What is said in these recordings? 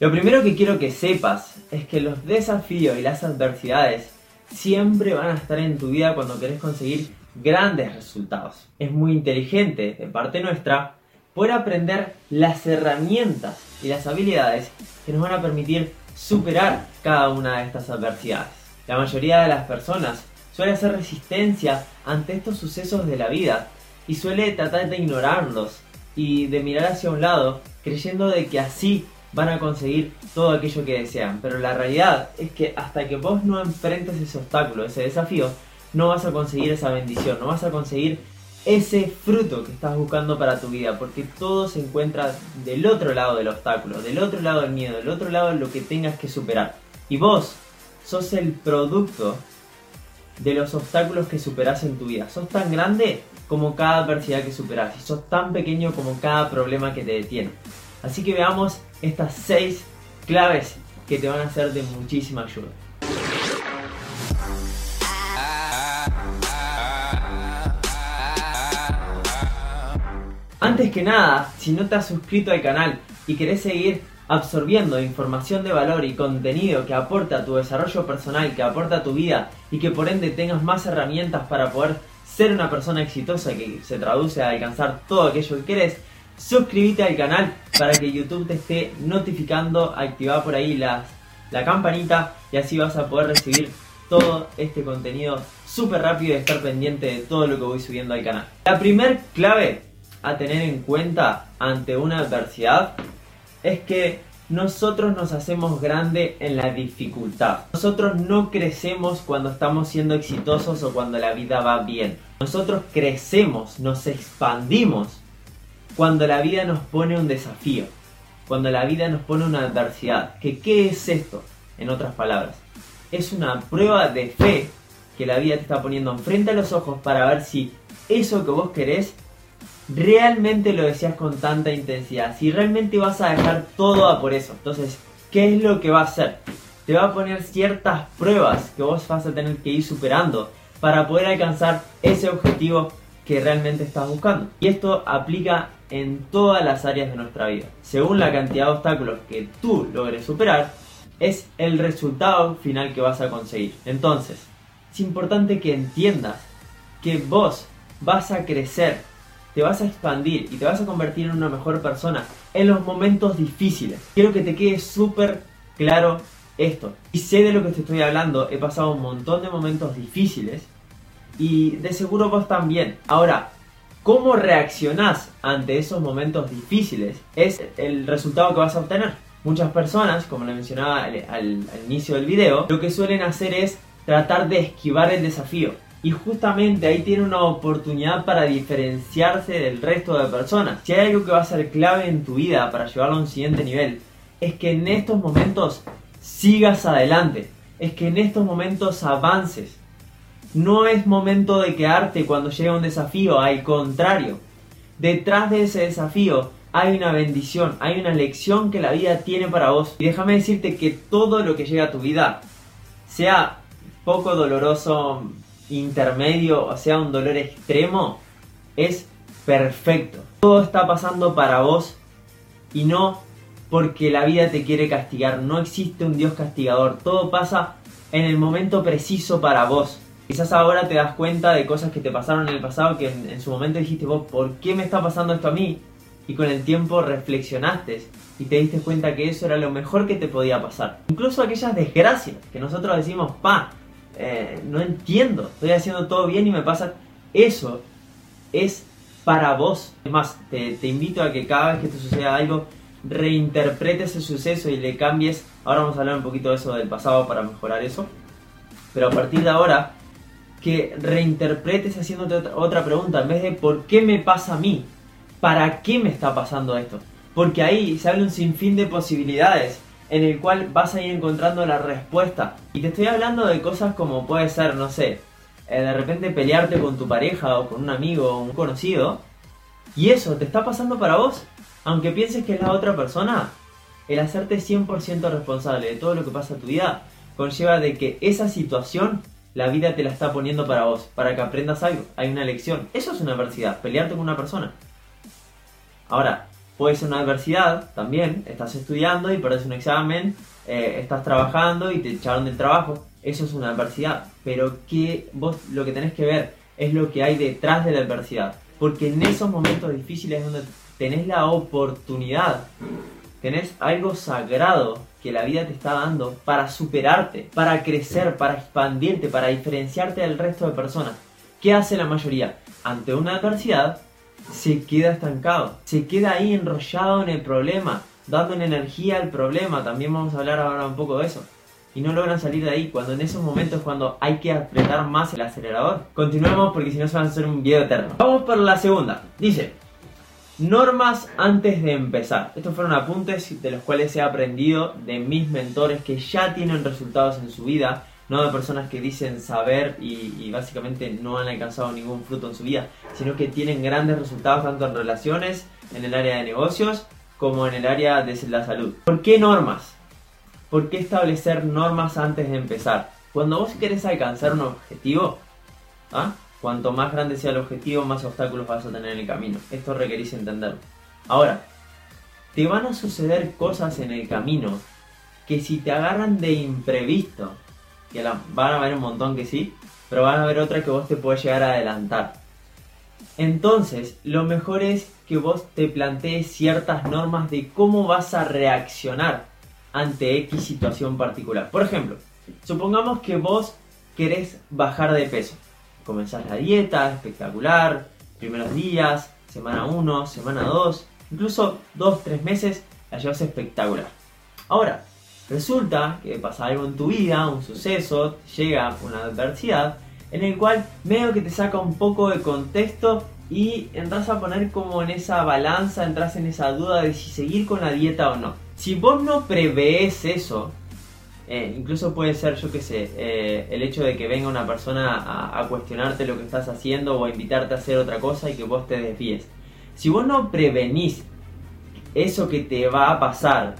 Lo primero que quiero que sepas es que los desafíos y las adversidades siempre van a estar en tu vida cuando querés conseguir grandes resultados. Es muy inteligente de parte nuestra poder aprender las herramientas y las habilidades que nos van a permitir superar cada una de estas adversidades. La mayoría de las personas suele hacer resistencia ante estos sucesos de la vida y suele tratar de ignorarlos y de mirar hacia un lado creyendo de que así van a conseguir todo aquello que desean. Pero la realidad es que hasta que vos no enfrentes ese obstáculo, ese desafío, no vas a conseguir esa bendición, no vas a conseguir ese fruto que estás buscando para tu vida, porque todo se encuentra del otro lado del obstáculo, del otro lado del miedo, del otro lado de lo que tengas que superar. Y vos sos el producto de los obstáculos que superás en tu vida. Sos tan grande como cada adversidad que superás y sos tan pequeño como cada problema que te detiene. Así que veamos estas 6 claves que te van a ser de muchísima ayuda. Antes que nada, si no te has suscrito al canal y querés seguir absorbiendo información de valor y contenido que aporta a tu desarrollo personal, que aporta a tu vida y que por ende tengas más herramientas para poder ser una persona exitosa que se traduce a alcanzar todo aquello que querés, suscríbete al canal para que YouTube te esté notificando, activa por ahí la campanita y así vas a poder recibir todo este contenido súper rápido y estar pendiente de todo lo que voy subiendo al canal. La primer clave a tener en cuenta ante una adversidad es que nosotros nos hacemos grande en la dificultad. Nosotros no crecemos cuando estamos siendo exitosos o cuando la vida va bien. Nosotros crecemos, nos expandimos cuando la vida nos pone un desafío, cuando la vida nos pone una adversidad. ¿Que, ¿Qué es esto? En otras palabras, es una prueba de fe que la vida te está poniendo enfrente a los ojos para ver si eso que vos querés realmente lo deseas con tanta intensidad, si realmente vas a dejar todo a por eso. Entonces, ¿qué es lo que va a hacer? Te va a poner ciertas pruebas que vos vas a tener que ir superando para poder alcanzar ese objetivo que realmente estás buscando. Y esto aplica en todas las áreas de nuestra vida. Según la cantidad de obstáculos que tú logres superar, es el resultado final que vas a conseguir. Entonces, es importante que entiendas que vos vas a crecer, te vas a expandir y te vas a convertir en una mejor persona en los momentos difíciles. Quiero que te quede súper claro esto. Y sé de lo que te estoy hablando, he pasado un montón de momentos difíciles y de seguro vos también. Ahora, cómo reaccionás ante esos momentos difíciles es el resultado que vas a obtener. Muchas personas, como le mencionaba al, inicio del video, lo que suelen hacer es tratar de esquivar el desafío. Y justamente ahí tiene una oportunidad para diferenciarse del resto de personas. Si hay algo que va a ser clave en tu vida para llevarlo a un siguiente nivel, es que en estos momentos sigas adelante. Es que en estos momentos avances. No es momento de quedarte cuando llega un desafío, al contrario. Detrás de ese desafío hay una bendición, hay una lección que la vida tiene para vos. Y déjame decirte que todo lo que llega a tu vida, sea poco doloroso, intermedio o sea un dolor extremo, es perfecto. Todo está pasando para vos y no porque la vida te quiere castigar. No existe un Dios castigador. Todo pasa en el momento preciso para vos. Quizás ahora te das cuenta de cosas que te pasaron en el pasado que en, su momento dijiste vos, ¿por qué me está pasando esto a mí? Y con el tiempo reflexionaste y te diste cuenta que eso era lo mejor que te podía pasar. Incluso aquellas desgracias que nosotros decimos, pa, eh, no entiendo, estoy haciendo todo bien y me pasa. Eso es para vos. Es más, te, te invito a que cada vez que te suceda algo, reinterpretes ese suceso y le cambies. Ahora vamos a hablar un poquito de eso del pasado para mejorar eso. Pero a partir de ahora, que reinterpretes haciéndote otra, pregunta, en vez de ¿por qué me pasa a mí? ¿Para qué me está pasando esto? Porque ahí se abre un sinfín de posibilidades en el cual vas a ir encontrando la respuesta. Y te estoy hablando de cosas como puede ser, no sé, eh, de repente pelearte con tu pareja o con un amigo o un conocido. Y eso te está pasando para vos. Aunque pienses que es la otra persona, el hacerte 100% responsable de todo lo que pasa en tu vida conlleva de que esa situación la vida te la está poniendo para vos, para que aprendas algo. Hay una lección. Eso es una adversidad, pelearte con una persona. Ahora, Puede ser una adversidad también, estás estudiando y perdés un examen, eh, estás trabajando y te echaron del trabajo, eso es una adversidad. Pero que vos lo que tenés que ver es lo que hay detrás de la adversidad. Porque en esos momentos difíciles es donde tenés la oportunidad, tenés algo sagrado que la vida te está dando para superarte, para crecer, para expandirte, para diferenciarte del resto de personas. ¿Qué hace la mayoría? Ante una adversidad, se queda estancado, se queda ahí enrollado en el problema, dando energía al problema. También vamos a hablar ahora un poco de eso. Y no logran salir de ahí cuando en esos momentos cuando hay que apretar más el acelerador. Continuemos porque si no se va a hacer un video eterno. Vamos por la segunda. Dice, Normas antes de empezar. Estos fueron apuntes de los cuales he aprendido de mis mentores que ya tienen resultados en su vida, no de personas que dicen saber y, básicamente no han alcanzado ningún fruto en su vida, sino que tienen grandes resultados tanto en relaciones, en el área de negocios, como en el área de la salud. ¿Por qué normas? ¿Por qué establecer normas antes de empezar? Cuando vos querés alcanzar un objetivo, ¿ah? Cuanto más grande sea el objetivo, más obstáculos vas a tener en el camino. Esto requerís entenderlo. Ahora, te van a suceder cosas en el camino que si te agarran de imprevisto, que la, van a haber un montón que sí, pero van a haber otras que vos te puedes llegar a adelantar. Entonces, lo mejor es que vos te plantees ciertas normas de cómo vas a reaccionar ante X situación particular. Por ejemplo, supongamos que vos querés bajar de peso comenzás la dieta, espectacular, primeros días, semana 1, semana 2, incluso 2, 3 meses, la llevas espectacular. Ahora, resulta que pasa algo en tu vida, un suceso, llega una adversidad, en el cual medio que te saca un poco de contexto y entras a poner como en esa balanza, entras en esa duda de si seguir con la dieta o no. Si vos no prevés eso, eh, incluso puede ser, yo qué sé, eh, el hecho de que venga una persona a, cuestionarte lo que estás haciendo o a invitarte a hacer otra cosa y que vos te desvíes. Si vos no prevenís eso que te va a pasar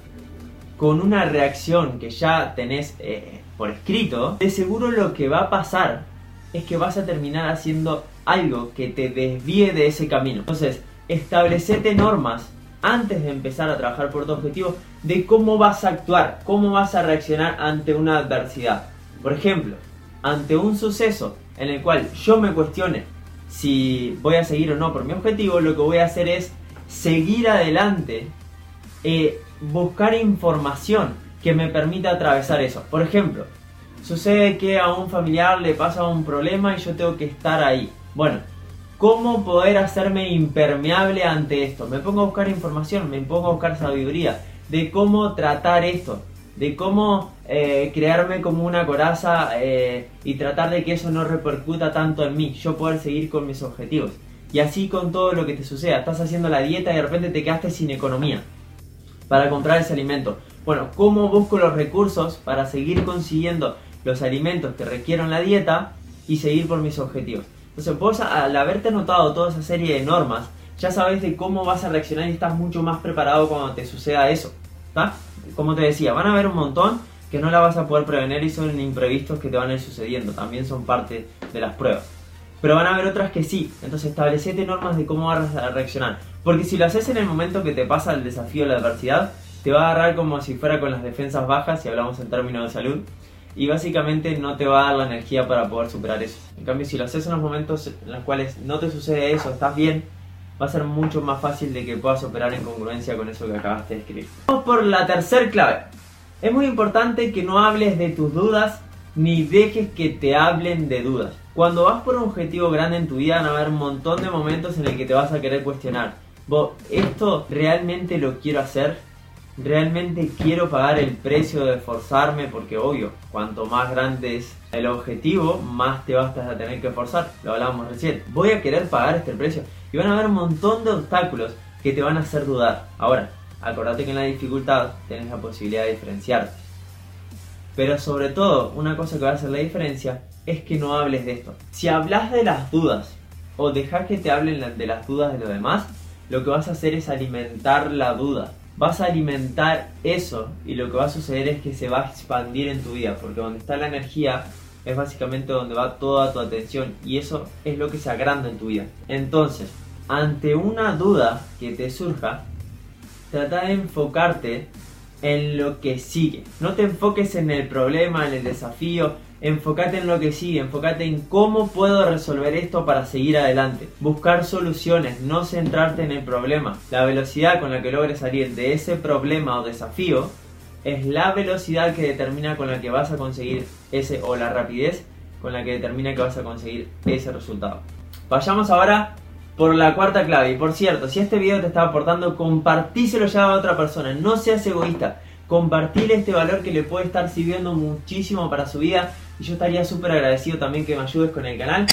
con una reacción que ya tenés eh, por escrito, de seguro lo que va a pasar es que vas a terminar haciendo algo que te desvíe de ese camino. Entonces, establecete normas antes de empezar a trabajar por tu objetivo de cómo vas a actuar, cómo vas a reaccionar ante una adversidad. Por ejemplo, ante un suceso en el cual yo me cuestione si voy a seguir o no por mi objetivo, lo que voy a hacer es seguir adelante, eh, buscar información que me permita atravesar eso. Por ejemplo, sucede que a un familiar le pasa un problema y yo tengo que estar ahí. Bueno, ¿Cómo poder hacerme impermeable ante esto? Me pongo a buscar información, me pongo a buscar sabiduría de cómo tratar esto, de cómo eh, crearme como una coraza eh, y tratar de que eso no repercuta tanto en mí, yo poder seguir con mis objetivos. Y así con todo lo que te suceda, estás haciendo la dieta y de repente te quedaste sin economía para comprar ese alimento. Bueno, ¿cómo busco los recursos para seguir consiguiendo los alimentos que requiero en la dieta y seguir por mis objetivos? Entonces vos al haberte anotado toda esa serie de normas, ya sabes de cómo vas a reaccionar y estás mucho más preparado cuando te suceda eso. ¿Está? Como te decía, van a haber un montón que no la vas a poder prevenir y son imprevistos que te van a ir sucediendo. También son parte de las pruebas. Pero van a haber otras que sí. Entonces establecete normas de cómo vas a reaccionar. Porque si lo haces en el momento que te pasa el desafío, la adversidad, te va a agarrar como si fuera con las defensas bajas, si hablamos en términos de salud y básicamente no te va a dar la energía para poder superar eso. En cambio, si lo haces en los momentos en los cuales no te sucede eso, estás bien, va a ser mucho más fácil de que puedas operar en congruencia con eso que acabaste de escribir. Vamos por la tercera clave. Es muy importante que no hables de tus dudas ni dejes que te hablen de dudas. Cuando vas por un objetivo grande en tu vida van a haber un montón de momentos en el que te vas a querer cuestionar. ¿Vos, ¿Esto realmente lo quiero hacer? Realmente quiero pagar el precio de esforzarme porque obvio, cuanto más grande es el objetivo, más te vas a tener que esforzar, lo hablábamos recién. Voy a querer pagar este precio y van a haber un montón de obstáculos que te van a hacer dudar. Ahora, acordate que en la dificultad tienes la posibilidad de diferenciarte. Pero sobre todo, una cosa que va a hacer la diferencia es que no hables de esto. Si hablas de las dudas o dejas que te hablen de las dudas de los demás, lo que vas a hacer es alimentar la duda vas a alimentar eso y lo que va a suceder es que se va a expandir en tu vida, porque donde está la energía es básicamente donde va toda tu atención y eso es lo que se agranda en tu vida. Entonces, ante una duda que te surja, trata de enfocarte en lo que sigue. No te enfoques en el problema, en el desafío, enfócate en lo que sigue, enfócate en cómo puedo resolver esto para seguir adelante. Buscar soluciones, no centrarte en el problema. La velocidad con la que logres salir de ese problema o desafío es la velocidad que determina con la que vas a conseguir ese o la rapidez con la que determina que vas a conseguir ese resultado. Vayamos ahora por la cuarta clave. Y por cierto, si este video te está aportando, compartíselo ya a otra persona. No seas egoísta. Compartir este valor que le puede estar sirviendo muchísimo para su vida. Y yo estaría súper agradecido también que me ayudes con el canal.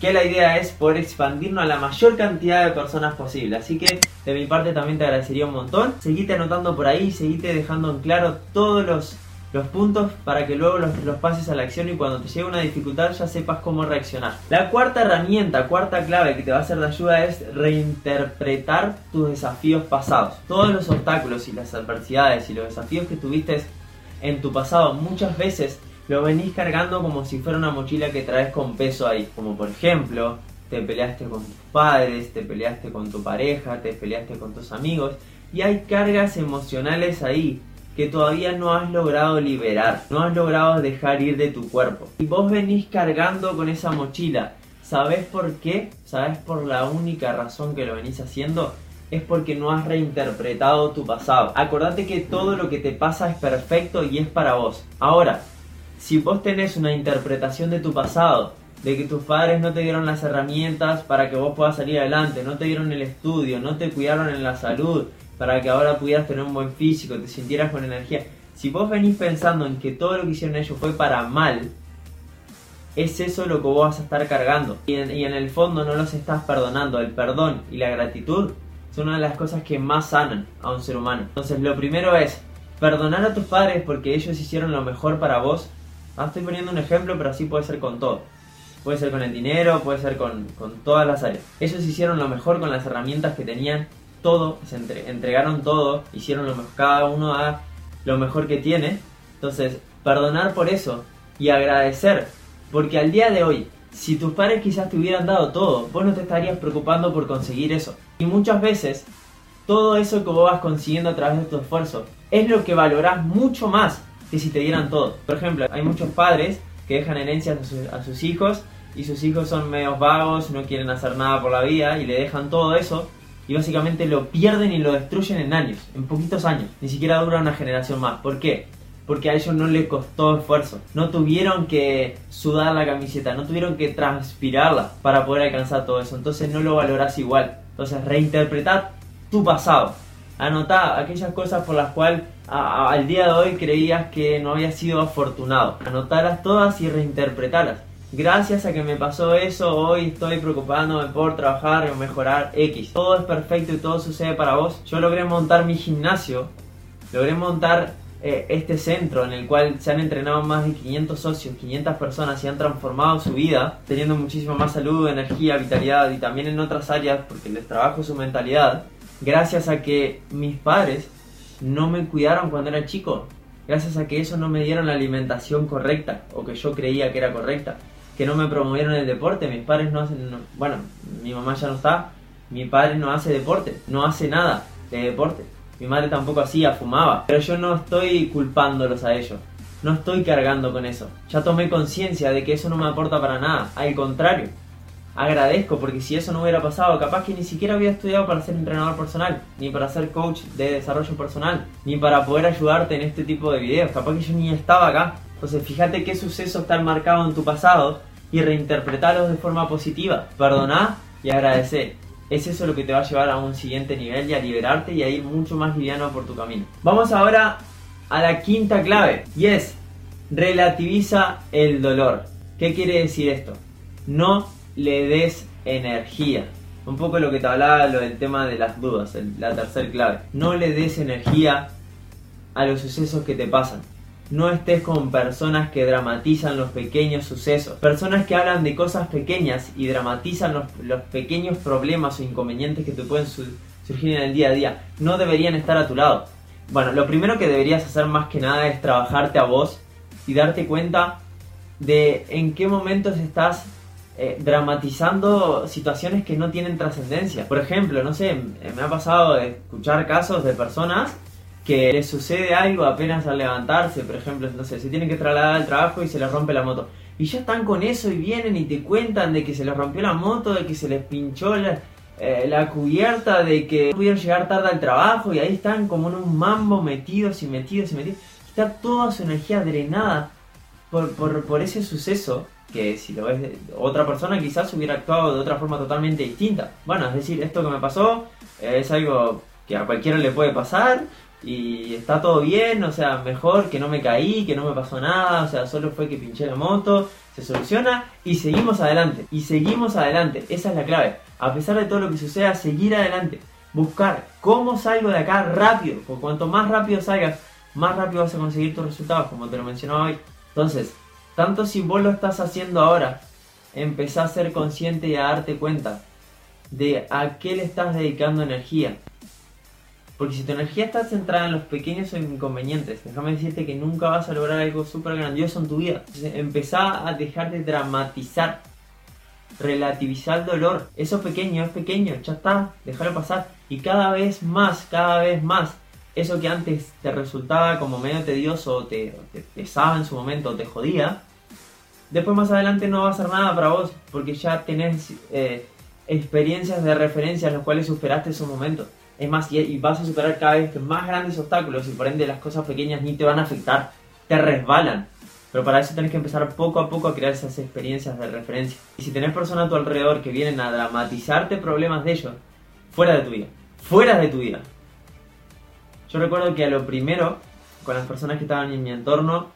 Que la idea es poder expandirnos a la mayor cantidad de personas posible. Así que de mi parte también te agradecería un montón. Seguite anotando por ahí, seguite dejando en claro todos los los puntos para que luego los, pases a la acción y cuando te llegue una dificultad ya sepas cómo reaccionar. La cuarta herramienta, cuarta clave que te va a ser de ayuda es reinterpretar tus desafíos pasados. Todos los obstáculos y las adversidades y los desafíos que tuviste en tu pasado muchas veces lo venís cargando como si fuera una mochila que traes con peso ahí. Como por ejemplo, te peleaste con tus padres, te peleaste con tu pareja, te peleaste con tus amigos y hay cargas emocionales ahí que todavía no has logrado liberar, no has logrado dejar ir de tu cuerpo. Y vos venís cargando con esa mochila. ¿Sabes por qué? ¿Sabes por la única razón que lo venís haciendo? Es porque no has reinterpretado tu pasado. Acordate que todo lo que te pasa es perfecto y es para vos. Ahora, si vos tenés una interpretación de tu pasado, de que tus padres no te dieron las herramientas para que vos puedas salir adelante, no te dieron el estudio, no te cuidaron en la salud, para que ahora pudieras tener un buen físico, te sintieras con energía. Si vos venís pensando en que todo lo que hicieron ellos fue para mal, es eso lo que vos vas a estar cargando. Y en, el fondo no los estás perdonando. El perdón y la gratitud son una de las cosas que más sanan a un ser humano. Entonces lo primero es perdonar a tus padres porque ellos hicieron lo mejor para vos. Ah, estoy poniendo un ejemplo, pero así puede ser con todo. Puede ser con el dinero, puede ser con, con todas las áreas. Ellos hicieron lo mejor con las herramientas que tenían todo, se entregaron todo, hicieron lo mejor, cada uno a lo mejor que tiene. Entonces, perdonar por eso y agradecer, porque al día de hoy, si tus padres quizás te hubieran dado todo, vos no te estarías preocupando por conseguir eso. Y muchas veces, todo eso que vos vas consiguiendo a través de tu esfuerzo es lo que valorás mucho más que si te dieran todo. Por ejemplo, hay muchos padres que dejan herencias a, a sus hijos y sus hijos son medios vagos, no quieren hacer nada por la vida y le dejan todo eso y básicamente lo pierden y lo destruyen en años, en poquitos años. Ni siquiera dura una generación más. ¿Por qué? Porque a ellos no les costó esfuerzo. No tuvieron que sudar la camiseta, no tuvieron que transpirarla para poder alcanzar todo eso. Entonces no lo valorás igual. Entonces reinterpretar tu pasado. Anotá aquellas cosas por las cuales al día de hoy creías que no habías sido afortunado. Anotarlas todas y reinterpretarlas gracias a que me pasó eso, hoy estoy preocupándome por trabajar o mejorar X. Todo es perfecto y todo sucede para vos. Yo logré montar mi gimnasio, logré montar eh, este centro en el cual se han entrenado más de 500 socios, 500 personas y han transformado su vida, teniendo muchísima más salud, energía, vitalidad y también en otras áreas porque les trabajo su mentalidad. Gracias a que mis padres no me cuidaron cuando era chico. Gracias a que eso no me dieron la alimentación correcta o que yo creía que era correcta que no me promovieron el deporte. Mis padres no hacen, bueno, mi mamá ya no está, mi padre no hace deporte, no hace nada de deporte. Mi madre tampoco hacía, fumaba. Pero yo no estoy culpándolos a ellos. No estoy cargando con eso. Ya tomé conciencia de que eso no me aporta para nada. Al contrario, agradezco porque si eso no hubiera pasado, capaz que ni siquiera había estudiado para ser entrenador personal, ni para ser coach de desarrollo personal, ni para poder ayudarte en este tipo de videos. Capaz que yo ni estaba acá. Entonces fíjate qué sucesos están marcados en tu pasado y reinterpretarlos de forma positiva. Perdoná y agradecer. Es eso lo que te va a llevar a un siguiente nivel y a liberarte y a ir mucho más liviano por tu camino. Vamos ahora a la quinta clave y es relativiza el dolor. ¿Qué quiere decir esto? No le des energía. Un poco lo que te hablaba lo del tema de las dudas, la tercera clave. No le des energía a los sucesos que te pasan. No estés con personas que dramatizan los pequeños sucesos. Personas que hablan de cosas pequeñas y dramatizan los, pequeños problemas o inconvenientes que te pueden surgir en el día a día. No deberían estar a tu lado. Bueno, lo primero que deberías hacer más que nada es trabajarte a vos y darte cuenta de en qué momentos estás eh, dramatizando situaciones que no tienen trascendencia. Por ejemplo, no sé, me ha pasado de escuchar casos de personas que les sucede algo apenas al levantarse, por ejemplo, sé, se tienen que trasladar al trabajo y se les rompe la moto. Y ya están con eso y vienen y te cuentan de que se les rompió la moto, de que se les pinchó la, eh, cubierta, de que pudieron llegar tarde al trabajo y ahí están como en un mambo metidos y metidos y metidos. Está toda su energía drenada por, por, por ese suceso que si lo ves otra persona quizás hubiera actuado de otra forma totalmente distinta. Bueno, es decir, esto que me pasó es algo que a cualquiera le puede pasar y está todo bien, o sea, mejor que no me caí, que no me pasó nada, o sea, solo fue que pinché la moto, se soluciona y seguimos adelante, y seguimos adelante, esa es la clave, a pesar de todo lo que suceda, seguir adelante, buscar cómo salgo de acá rápido, porque cuanto más rápido salgas, más rápido vas a conseguir tus resultados, como te lo mencionaba hoy. Entonces, tanto si vos lo estás haciendo ahora, empezá a ser consciente y a darte cuenta de a qué le estás dedicando energía. Porque si tu energía está centrada en los pequeños inconvenientes, déjame decirte que nunca vas a lograr algo súper grandioso en tu vida. Empezá a dejar de dramatizar, relativizar el dolor. Eso pequeño es pequeño, ya está, déjalo pasar. Y cada vez más, cada vez más, eso que antes te resultaba como medio tedioso, o te, pesaba en su momento, o te jodía, después más adelante no va a ser nada para vos, porque ya tenés eh, experiencias de referencia en las cuales superaste esos momentos. Es más, y, vas a superar cada vez más grandes obstáculos y por ende las cosas pequeñas ni te van a afectar, te resbalan. Pero para eso tenés que empezar poco a poco a crear esas experiencias de referencia. Y si tenés personas a tu alrededor que vienen a dramatizarte problemas de ellos, fuera de tu vida, fuera de tu vida. Yo recuerdo que a lo primero, con las personas que estaban en mi entorno,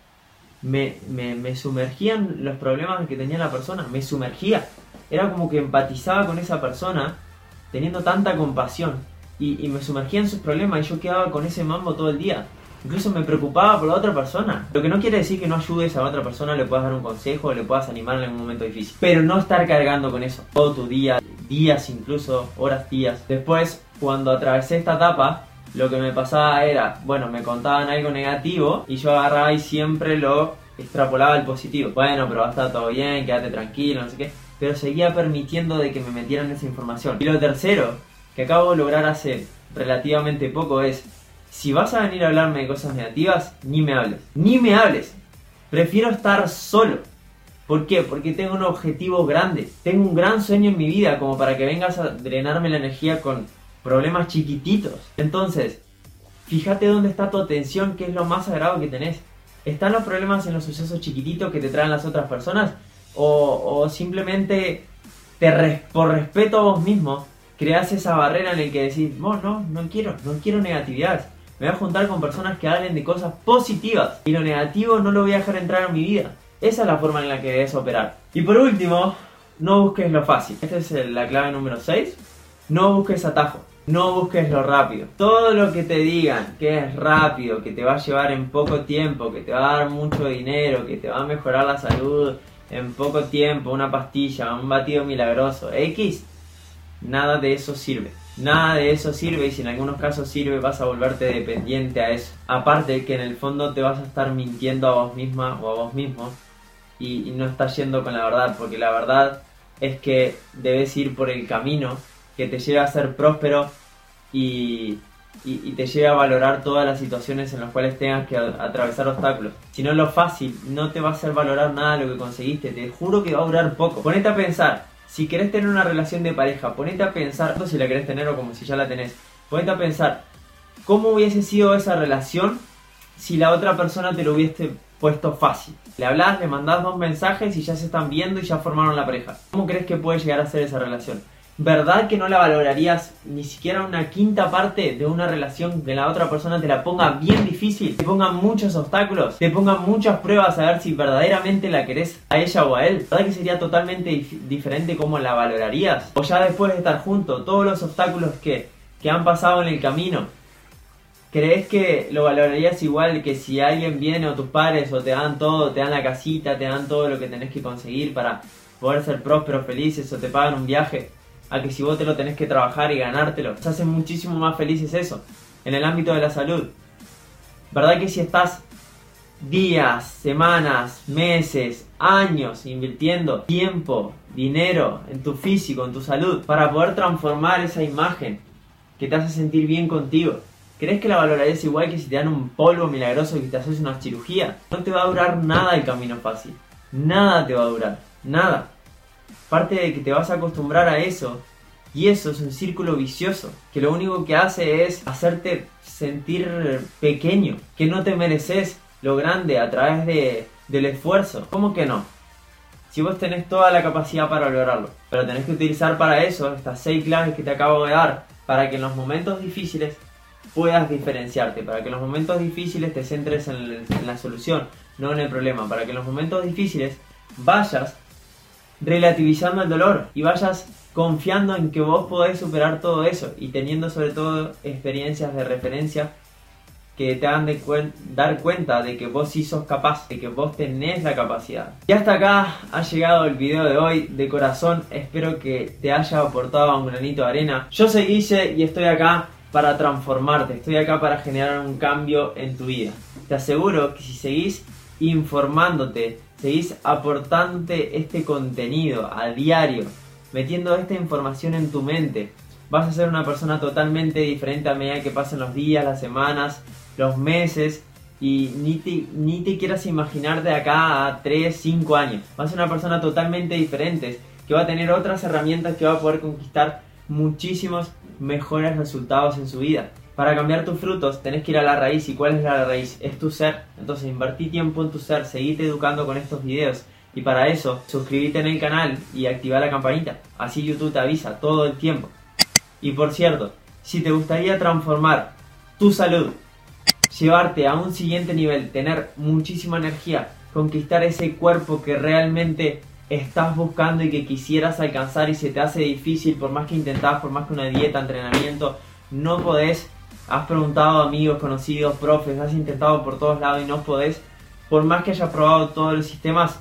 me, me, me sumergían los problemas que tenía la persona, me sumergía. Era como que empatizaba con esa persona teniendo tanta compasión y, me sumergía en sus problemas y yo quedaba con ese mambo todo el día. Incluso me preocupaba por la otra persona. Lo que no quiere decir que no ayudes a la otra persona, le puedas dar un consejo, le puedas animar en un momento difícil. Pero no estar cargando con eso todo tu día, días incluso, horas, días. Después, cuando atravesé esta etapa, lo que me pasaba era, bueno, me contaban algo negativo y yo agarraba y siempre lo extrapolaba al positivo. Bueno, pero va a estar todo bien, quédate tranquilo, no sé qué. Pero seguía permitiendo de que me metieran esa información. Y lo tercero, que acabo de lograr hace relativamente poco es, si vas a venir a hablarme de cosas negativas, ni me hables. Ni me hables. Prefiero estar solo. ¿Por qué? Porque tengo un objetivo grande. Tengo un gran sueño en mi vida como para que vengas a drenarme la energía con problemas chiquititos. Entonces, fíjate dónde está tu atención, que es lo más sagrado que tenés. ¿Están los problemas en los sucesos chiquititos que te traen las otras personas? ¿O, simplemente te por respeto a vos mismo creas esa barrera en la que decís, no, no, no quiero, no quiero negatividad. Me voy a juntar con personas que hablen de cosas positivas y lo negativo no lo voy a dejar entrar en mi vida. Esa es la forma en la que debes operar. Y por último, no busques lo fácil. Esta es la clave número 6. No busques atajo. No busques lo rápido. Todo lo que te digan que es rápido, que te va a llevar en poco tiempo, que te va a dar mucho dinero, que te va a mejorar la salud en poco tiempo, una pastilla, un batido milagroso, X, nada de eso sirve. Nada de eso sirve y si en algunos casos sirve vas a volverte dependiente a eso. Aparte que en el fondo te vas a estar mintiendo a vos misma o a vos mismo y, no estás yendo con la verdad, porque la verdad es que debes ir por el camino que te lleve a ser próspero y, y, te lleve a valorar todas las situaciones en las cuales tengas que atravesar obstáculos. Si no lo fácil, no te va a hacer valorar nada de lo que conseguiste. Te juro que va a durar poco. Ponete a pensar, si querés tener una relación de pareja, ponete a pensar, no si la querés tener o como si ya la tenés, ponete a pensar cómo hubiese sido esa relación si la otra persona te lo hubiese puesto fácil. Le hablas, le mandás dos mensajes y ya se están viendo y ya formaron la pareja. ¿Cómo crees que puede llegar a ser esa relación? ¿Verdad que no la valorarías ni siquiera una quinta parte de una relación que la otra persona te la ponga bien difícil, te ponga muchos obstáculos, te ponga muchas pruebas a ver si verdaderamente la querés a ella o a él? ¿Verdad que sería totalmente diferente cómo la valorarías? O ya después de estar juntos, todos los obstáculos que, que han pasado en el camino, ¿crees que lo valorarías igual que si alguien viene o tus padres o te dan todo, te dan la casita, te dan todo lo que tenés que conseguir para poder ser prósperos, felices o te pagan un viaje? A que si vos te lo tenés que trabajar y ganártelo. Se hace muchísimo más felices eso. En el ámbito de la salud. ¿Verdad que si estás días, semanas, meses, años invirtiendo tiempo, dinero en tu físico, en tu salud, para poder transformar esa imagen que te hace sentir bien contigo. ¿Crees que la valorarías igual que si te dan un polvo milagroso y te haces una cirugía? No te va a durar nada el camino fácil. Nada te va a durar. Nada. Parte de que te vas a acostumbrar a eso. Y eso es un círculo vicioso. Que lo único que hace es hacerte sentir pequeño. Que no te mereces lo grande a través de, del esfuerzo. ¿Cómo que no? Si vos tenés toda la capacidad para lograrlo. Pero tenés que utilizar para eso estas seis claves que te acabo de dar. Para que en los momentos difíciles puedas diferenciarte, para que en los momentos difíciles te centres en, la solución, no en el problema, para que en los momentos difíciles vayas relativizando el dolor y vayas confiando en que vos podés superar todo eso y teniendo sobre todo experiencias de referencia que te hagan de dar cuenta de que vos sí sos capaz, de que vos tenés la capacidad. Y hasta acá ha llegado el video de hoy. De corazón espero que te haya aportado un granito de arena. Yo soy Guille y estoy acá para transformarte, estoy acá para generar un cambio en tu vida. Te aseguro que si seguís informándote, seguís aportándote este contenido a diario, metiendo esta información en tu mente, vas a ser una persona totalmente diferente a medida que pasen los días, las semanas, los meses y ni ni te quieras imaginar de acá a 3, 5 años. Vas a ser una persona totalmente diferente que va a tener otras herramientas que va a poder conquistar muchísimos mejores resultados en su vida. Para cambiar tus frutos tenés que ir a la raíz. ¿Y cuál es la raíz? Es tu ser. Entonces invertí tiempo en tu ser, seguite educando con estos videos. Y para eso, suscríbete en el canal y activa la campanita. Así YouTube te avisa todo el tiempo. Y por cierto, si te gustaría transformar tu salud, llevarte a un siguiente nivel, tener muchísima energía, conquistar ese cuerpo que realmente estás buscando y que quisieras alcanzar y se te hace difícil, por más que intentás, por más que una dieta, entrenamiento, no podés, has preguntado a amigos, conocidos, profes, has intentado por todos lados y no podés, por más que hayas probado todos los sistemas,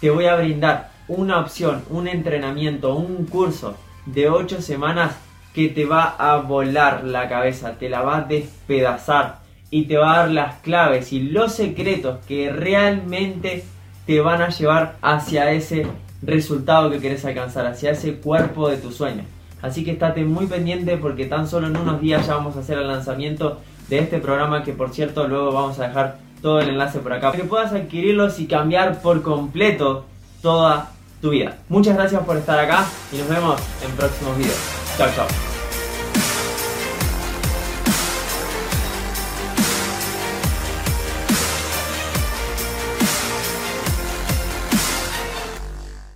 te voy a brindar una opción, un entrenamiento, un curso de 8 semanas que te va a volar la cabeza, te la va a despedazar y te va a dar las claves y los secretos que realmente te van a llevar hacia ese resultado que querés alcanzar, hacia ese cuerpo de tu sueño. Así que estate muy pendiente porque tan solo en unos días ya vamos a hacer el lanzamiento de este programa que por cierto luego vamos a dejar todo el enlace por acá para que puedas adquirirlos y cambiar por completo toda tu vida. Muchas gracias por estar acá y nos vemos en próximos videos. Chao, chao.